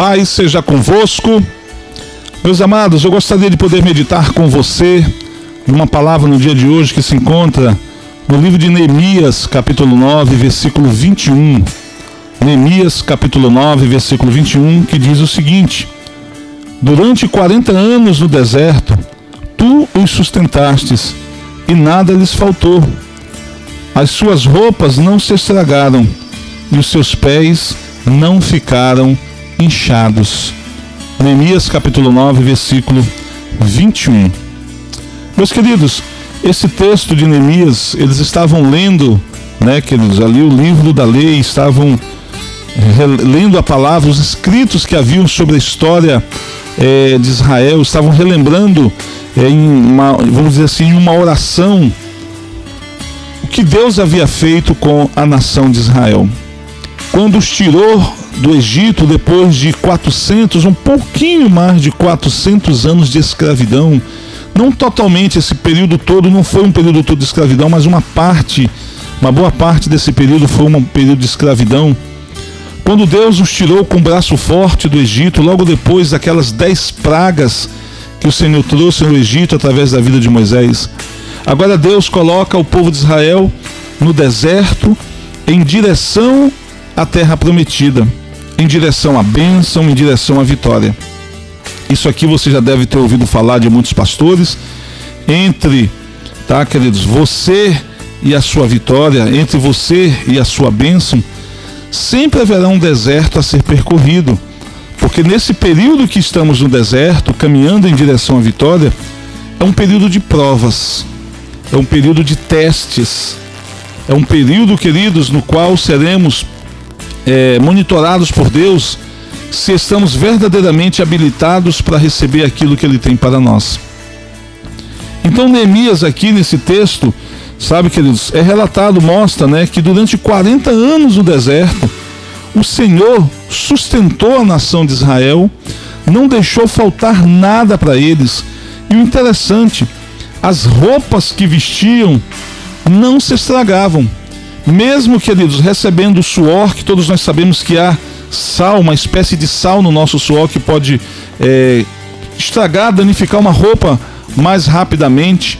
paz seja convosco. Meus amados, eu gostaria de poder meditar com você numa palavra no dia de hoje que se encontra no livro de Neemias, capítulo 9, versículo 21. Neemias, capítulo 9, versículo 21, que diz o seguinte: Durante 40 anos no deserto, tu os sustentastes e nada lhes faltou. As suas roupas não se estragaram e os seus pés não ficaram inchados. Neemias capítulo 9, versículo 21. Meus queridos, esse texto de Neemias, eles estavam lendo, né, queridos, ali o livro da lei, estavam eh, lendo a palavra, os escritos que haviam sobre a história é, de Israel, estavam relembrando é, em uma, vamos dizer assim, em uma oração o que Deus havia feito com a nação de Israel. Quando os tirou do Egito depois de 400, um pouquinho mais de 400 anos de escravidão. Não totalmente esse período todo, não foi um período todo de escravidão, mas uma parte, uma boa parte desse período foi um período de escravidão. Quando Deus os tirou com o braço forte do Egito, logo depois daquelas dez pragas que o Senhor trouxe no Egito através da vida de Moisés. Agora Deus coloca o povo de Israel no deserto em direção à terra prometida em direção à bênção, em direção à vitória. Isso aqui você já deve ter ouvido falar de muitos pastores. Entre, tá, queridos, você e a sua vitória, entre você e a sua bênção, sempre haverá um deserto a ser percorrido. Porque nesse período que estamos no deserto, caminhando em direção à vitória, é um período de provas, é um período de testes, é um período, queridos, no qual seremos é, monitorados por Deus se estamos verdadeiramente habilitados para receber aquilo que Ele tem para nós. Então Neemias aqui nesse texto, sabe queridos, é relatado, mostra né, que durante 40 anos no deserto, o Senhor sustentou a nação de Israel, não deixou faltar nada para eles. E o interessante, as roupas que vestiam não se estragavam mesmo, queridos, recebendo o suor, que todos nós sabemos que há sal, uma espécie de sal no nosso suor que pode é, estragar, danificar uma roupa mais rapidamente,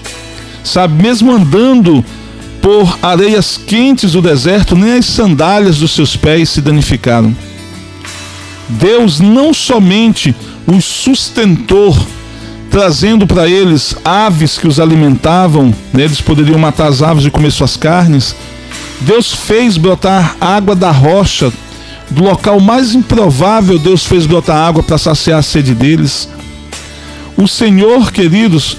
sabe? Mesmo andando por areias quentes do deserto, nem as sandálias dos seus pés se danificaram. Deus não somente os sustentou, trazendo para eles aves que os alimentavam, né? eles poderiam matar as aves e comer suas carnes, Deus fez brotar água da rocha, do local mais improvável, Deus fez brotar água para saciar a sede deles. O Senhor, queridos,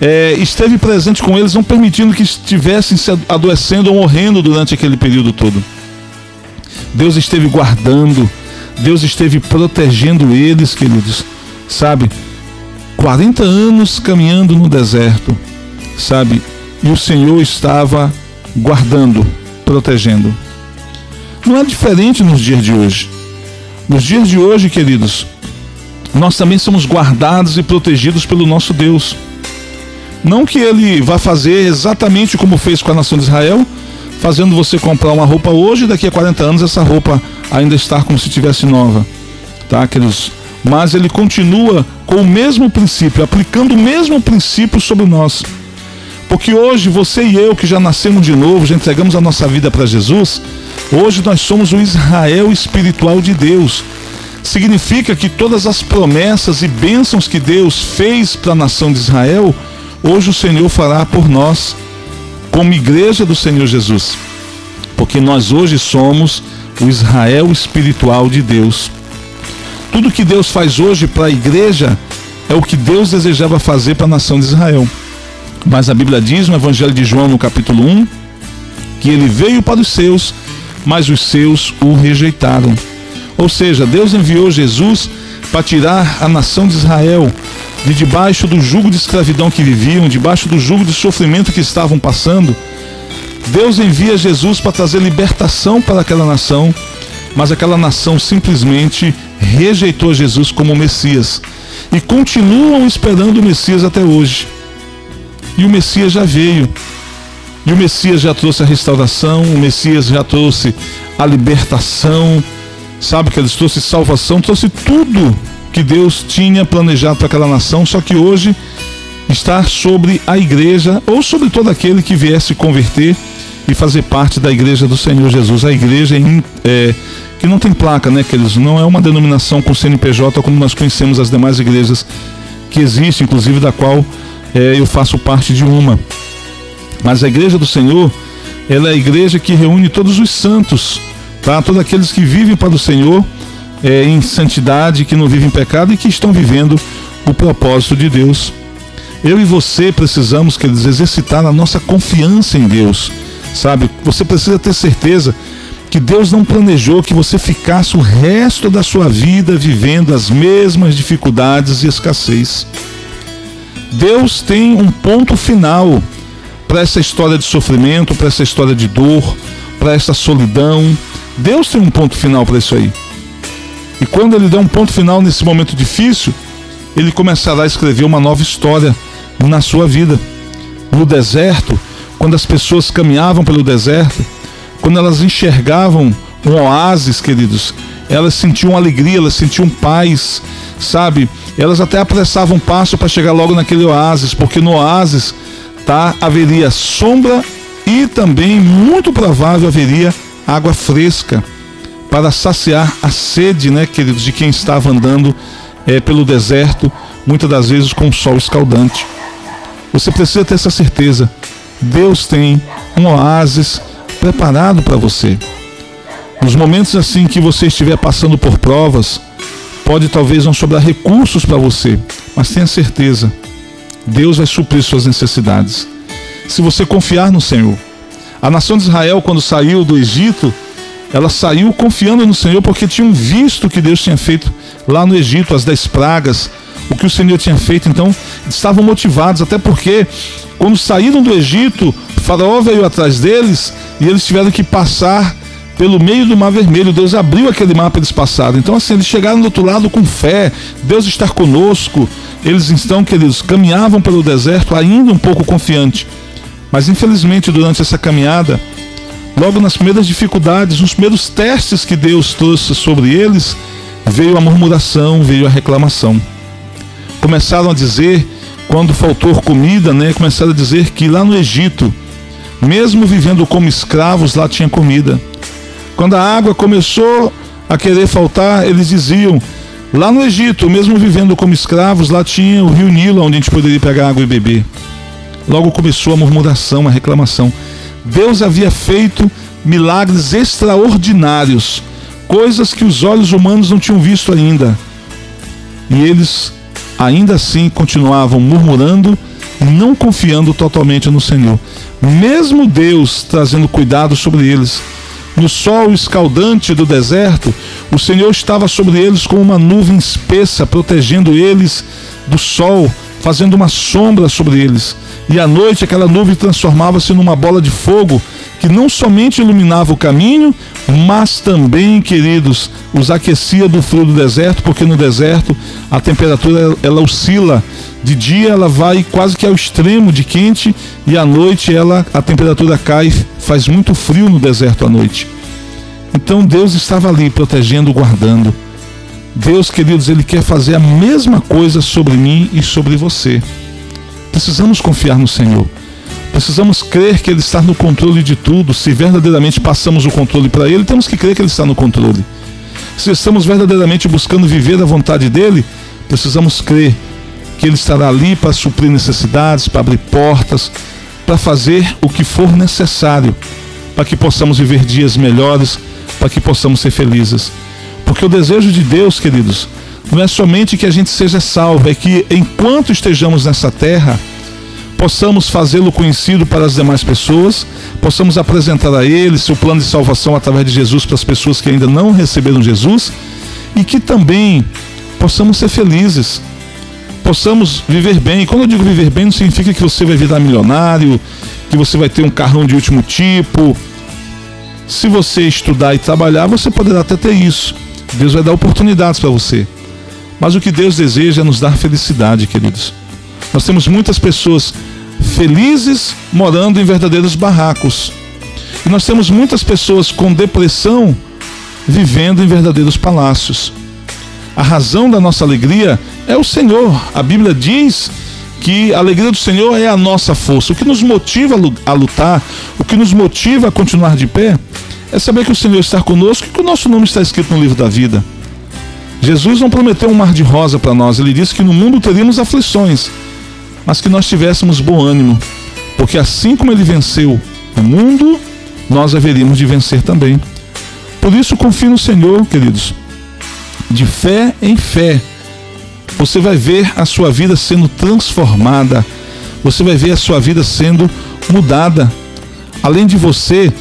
é, esteve presente com eles, não permitindo que estivessem se adoecendo ou morrendo durante aquele período todo. Deus esteve guardando, Deus esteve protegendo eles, queridos, sabe? 40 anos caminhando no deserto, sabe? E o Senhor estava guardando protegendo. Não é diferente nos dias de hoje. Nos dias de hoje, queridos, nós também somos guardados e protegidos pelo nosso Deus. Não que ele vá fazer exatamente como fez com a nação de Israel, fazendo você comprar uma roupa hoje e daqui a 40 anos essa roupa ainda estar como se tivesse nova. Tá, queridos? Mas ele continua com o mesmo princípio, aplicando o mesmo princípio sobre nós. Porque hoje você e eu que já nascemos de novo, já entregamos a nossa vida para Jesus, hoje nós somos o Israel espiritual de Deus. Significa que todas as promessas e bênçãos que Deus fez para a nação de Israel, hoje o Senhor fará por nós, como igreja do Senhor Jesus. Porque nós hoje somos o Israel espiritual de Deus. Tudo que Deus faz hoje para a igreja é o que Deus desejava fazer para a nação de Israel. Mas a Bíblia diz no Evangelho de João, no capítulo 1, que ele veio para os seus, mas os seus o rejeitaram. Ou seja, Deus enviou Jesus para tirar a nação de Israel de debaixo do jugo de escravidão que viviam, debaixo do jugo de sofrimento que estavam passando. Deus envia Jesus para trazer libertação para aquela nação, mas aquela nação simplesmente rejeitou Jesus como Messias e continuam esperando o Messias até hoje. E o Messias já veio. E o Messias já trouxe a restauração, o Messias já trouxe a libertação, sabe que eles trouxe salvação, trouxe tudo que Deus tinha planejado para aquela nação, só que hoje está sobre a igreja ou sobre todo aquele que viesse converter e fazer parte da igreja do Senhor Jesus. A igreja é, que não tem placa, né, queridos? Não é uma denominação com CNPJ como nós conhecemos as demais igrejas que existem, inclusive da qual é, eu faço parte de uma. Mas a igreja do Senhor, ela é a igreja que reúne todos os santos, tá? Todos aqueles que vivem para o Senhor é, em santidade, que não vivem em pecado e que estão vivendo o propósito de Deus. Eu e você precisamos, queridos, exercitar a nossa confiança em Deus, sabe? Você precisa ter certeza que Deus não planejou que você ficasse o resto da sua vida vivendo as mesmas dificuldades e escassez. Deus tem um ponto final para essa história de sofrimento, para essa história de dor, para essa solidão. Deus tem um ponto final para isso aí. E quando ele der um ponto final nesse momento difícil, ele começará a escrever uma nova história na sua vida. No deserto, quando as pessoas caminhavam pelo deserto, quando elas enxergavam um oásis, queridos, elas sentiam alegria, elas sentiam paz, sabe? Elas até apressavam passo para chegar logo naquele oásis, porque no oásis tá haveria sombra e também muito provável haveria água fresca para saciar a sede, né, queridos, de quem estava andando é, pelo deserto, muitas das vezes com o sol escaldante. Você precisa ter essa certeza. Deus tem um oásis preparado para você. Nos momentos assim que você estiver passando por provas, pode talvez não sobrar recursos para você, mas tenha certeza, Deus vai suprir suas necessidades. Se você confiar no Senhor. A nação de Israel, quando saiu do Egito, ela saiu confiando no Senhor porque tinham visto o que Deus tinha feito lá no Egito, as dez pragas, o que o Senhor tinha feito. Então, estavam motivados, até porque quando saíram do Egito, Faraó veio atrás deles e eles tiveram que passar pelo meio do Mar Vermelho. Deus abriu aquele mar para eles passarem. Então, assim, eles chegaram do outro lado com fé, Deus está conosco. Eles então, queridos, caminhavam pelo deserto ainda um pouco confiante. Mas, infelizmente, durante essa caminhada, logo nas primeiras dificuldades, nos primeiros testes que Deus trouxe sobre eles, veio a murmuração, veio a reclamação. Começaram a dizer quando faltou comida, né, começaram a dizer que lá no Egito, mesmo vivendo como escravos, lá tinha comida. Quando a água começou a querer faltar, eles diziam: lá no Egito, mesmo vivendo como escravos, lá tinha o rio Nilo, onde a gente poderia pegar água e beber. Logo começou a murmuração, a reclamação. Deus havia feito milagres extraordinários, coisas que os olhos humanos não tinham visto ainda. E eles ainda assim continuavam murmurando e não confiando totalmente no Senhor. Mesmo Deus trazendo cuidado sobre eles, no sol escaldante do deserto, o Senhor estava sobre eles com uma nuvem espessa, protegendo eles do sol, fazendo uma sombra sobre eles. E à noite aquela nuvem transformava-se numa bola de fogo que não somente iluminava o caminho, mas também, queridos, os aquecia do frio do deserto, porque no deserto a temperatura ela oscila. De dia ela vai quase que ao extremo de quente e à noite ela a temperatura cai, faz muito frio no deserto à noite. Então Deus estava ali protegendo, guardando. Deus, queridos, ele quer fazer a mesma coisa sobre mim e sobre você. Precisamos confiar no Senhor. Precisamos crer que Ele está no controle de tudo. Se verdadeiramente passamos o controle para Ele, temos que crer que Ele está no controle. Se estamos verdadeiramente buscando viver a vontade dEle, precisamos crer que Ele estará ali para suprir necessidades, para abrir portas, para fazer o que for necessário, para que possamos viver dias melhores, para que possamos ser felizes. Porque o desejo de Deus, queridos, não é somente que a gente seja salvo, é que enquanto estejamos nessa terra, possamos fazê-lo conhecido para as demais pessoas, possamos apresentar a Ele seu plano de salvação através de Jesus para as pessoas que ainda não receberam Jesus e que também possamos ser felizes, possamos viver bem. quando eu digo viver bem, não significa que você vai virar milionário, que você vai ter um carrão de último tipo. Se você estudar e trabalhar, você poderá até ter isso. Deus vai dar oportunidades para você. Mas o que Deus deseja é nos dar felicidade, queridos. Nós temos muitas pessoas felizes morando em verdadeiros barracos. E nós temos muitas pessoas com depressão vivendo em verdadeiros palácios. A razão da nossa alegria é o Senhor. A Bíblia diz que a alegria do Senhor é a nossa força. O que nos motiva a lutar, o que nos motiva a continuar de pé, é saber que o Senhor está conosco e que o nosso nome está escrito no livro da vida. Jesus não prometeu um mar de rosa para nós, ele disse que no mundo teríamos aflições, mas que nós tivéssemos bom ânimo, porque assim como ele venceu o mundo, nós haveríamos de vencer também. Por isso, confie no Senhor, queridos, de fé em fé. Você vai ver a sua vida sendo transformada, você vai ver a sua vida sendo mudada. Além de você,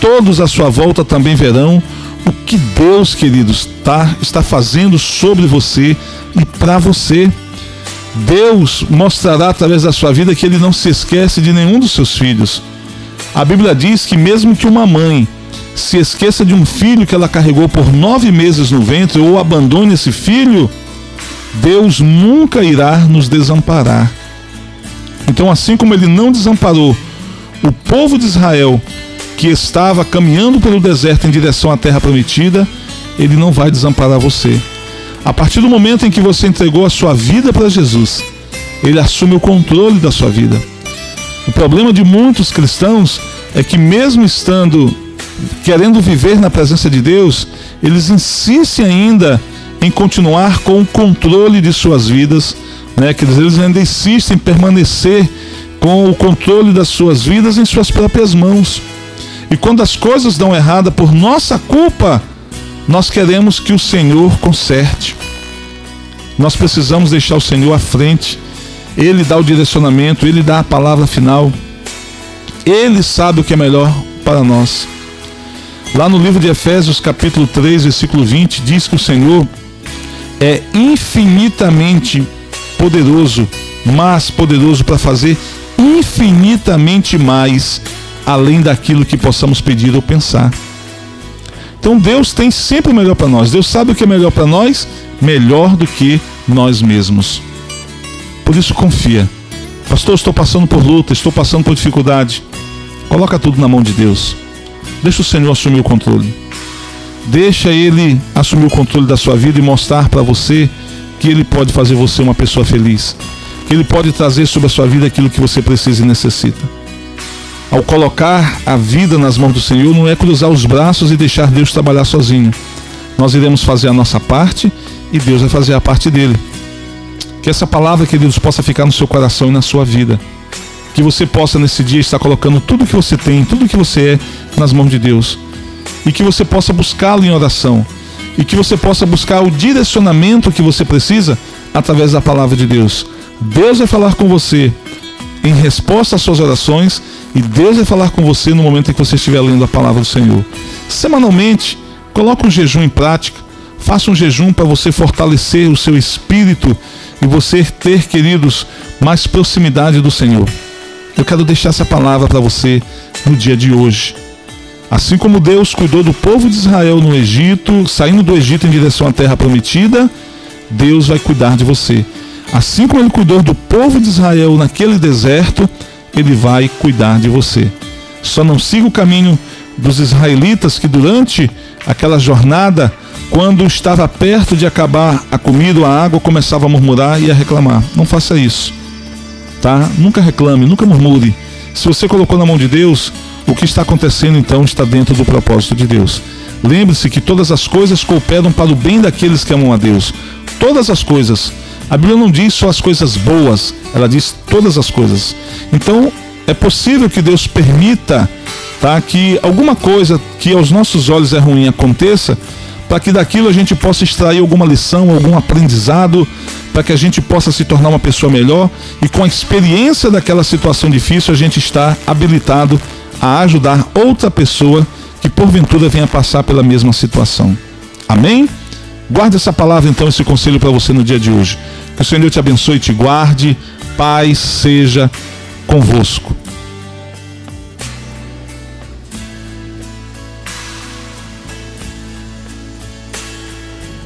todos à sua volta também verão o que Deus, queridos, tá, está fazendo sobre você e para você. Deus mostrará através da sua vida que Ele não se esquece de nenhum dos seus filhos. A Bíblia diz que mesmo que uma mãe se esqueça de um filho que ela carregou por nove meses no ventre ou abandone esse filho, Deus nunca irá nos desamparar. Então, assim como Ele não desamparou o povo de Israel que estava caminhando pelo deserto em direção à terra prometida, ele não vai desamparar você. A partir do momento em que você entregou a sua vida para Jesus, ele assume o controle da sua vida. O problema de muitos cristãos é que, mesmo estando querendo viver na presença de Deus, eles insistem ainda em continuar com o controle de suas vidas, né? que eles ainda insistem em permanecer com o controle das suas vidas em suas próprias mãos. E quando as coisas dão errada por nossa culpa, nós queremos que o Senhor conserte. Nós precisamos deixar o Senhor à frente. Ele dá o direcionamento, ele dá a palavra final. Ele sabe o que é melhor para nós. Lá no livro de Efésios, capítulo 3, versículo 20, diz que o Senhor é infinitamente poderoso, mais poderoso para fazer infinitamente mais além daquilo que possamos pedir ou pensar. Então Deus tem sempre o melhor para nós. Deus sabe o que é melhor para nós, melhor do que nós mesmos. Por isso confia. Pastor, estou passando por luta, estou passando por dificuldade. Coloca tudo na mão de Deus. Deixa o Senhor assumir o controle. Deixa Ele assumir o controle da sua vida e mostrar para você que Ele pode fazer você uma pessoa feliz. Que Ele pode trazer sobre a sua vida aquilo que você precisa e necessita. Ao colocar a vida nas mãos do Senhor, não é cruzar os braços e deixar Deus trabalhar sozinho. Nós iremos fazer a nossa parte e Deus vai fazer a parte dele. Que essa palavra, queridos, possa ficar no seu coração e na sua vida. Que você possa nesse dia estar colocando tudo que você tem, tudo que você é nas mãos de Deus. E que você possa buscá-lo em oração. E que você possa buscar o direcionamento que você precisa através da palavra de Deus. Deus vai falar com você em resposta às suas orações e Deus vai falar com você no momento em que você estiver lendo a palavra do Senhor. Semanalmente, coloque um jejum em prática. Faça um jejum para você fortalecer o seu espírito e você ter, queridos, mais proximidade do Senhor. Eu quero deixar essa palavra para você no dia de hoje. Assim como Deus cuidou do povo de Israel no Egito, saindo do Egito em direção à terra prometida, Deus vai cuidar de você. Assim como ele cuidou do povo de Israel naquele deserto, ele vai cuidar de você. Só não siga o caminho dos israelitas que durante aquela jornada, quando estava perto de acabar a comida ou a água, começava a murmurar e a reclamar. Não faça isso. Tá? Nunca reclame, nunca murmure. Se você colocou na mão de Deus, o que está acontecendo então está dentro do propósito de Deus. Lembre-se que todas as coisas cooperam para o bem daqueles que amam a Deus. Todas as coisas a Bíblia não diz só as coisas boas, ela diz todas as coisas. Então, é possível que Deus permita tá, que alguma coisa que aos nossos olhos é ruim aconteça, para que daquilo a gente possa extrair alguma lição, algum aprendizado, para que a gente possa se tornar uma pessoa melhor e com a experiência daquela situação difícil a gente está habilitado a ajudar outra pessoa que porventura venha passar pela mesma situação. Amém? Guarde essa palavra então, esse conselho para você no dia de hoje. Que o Senhor te abençoe e te guarde. Paz seja convosco.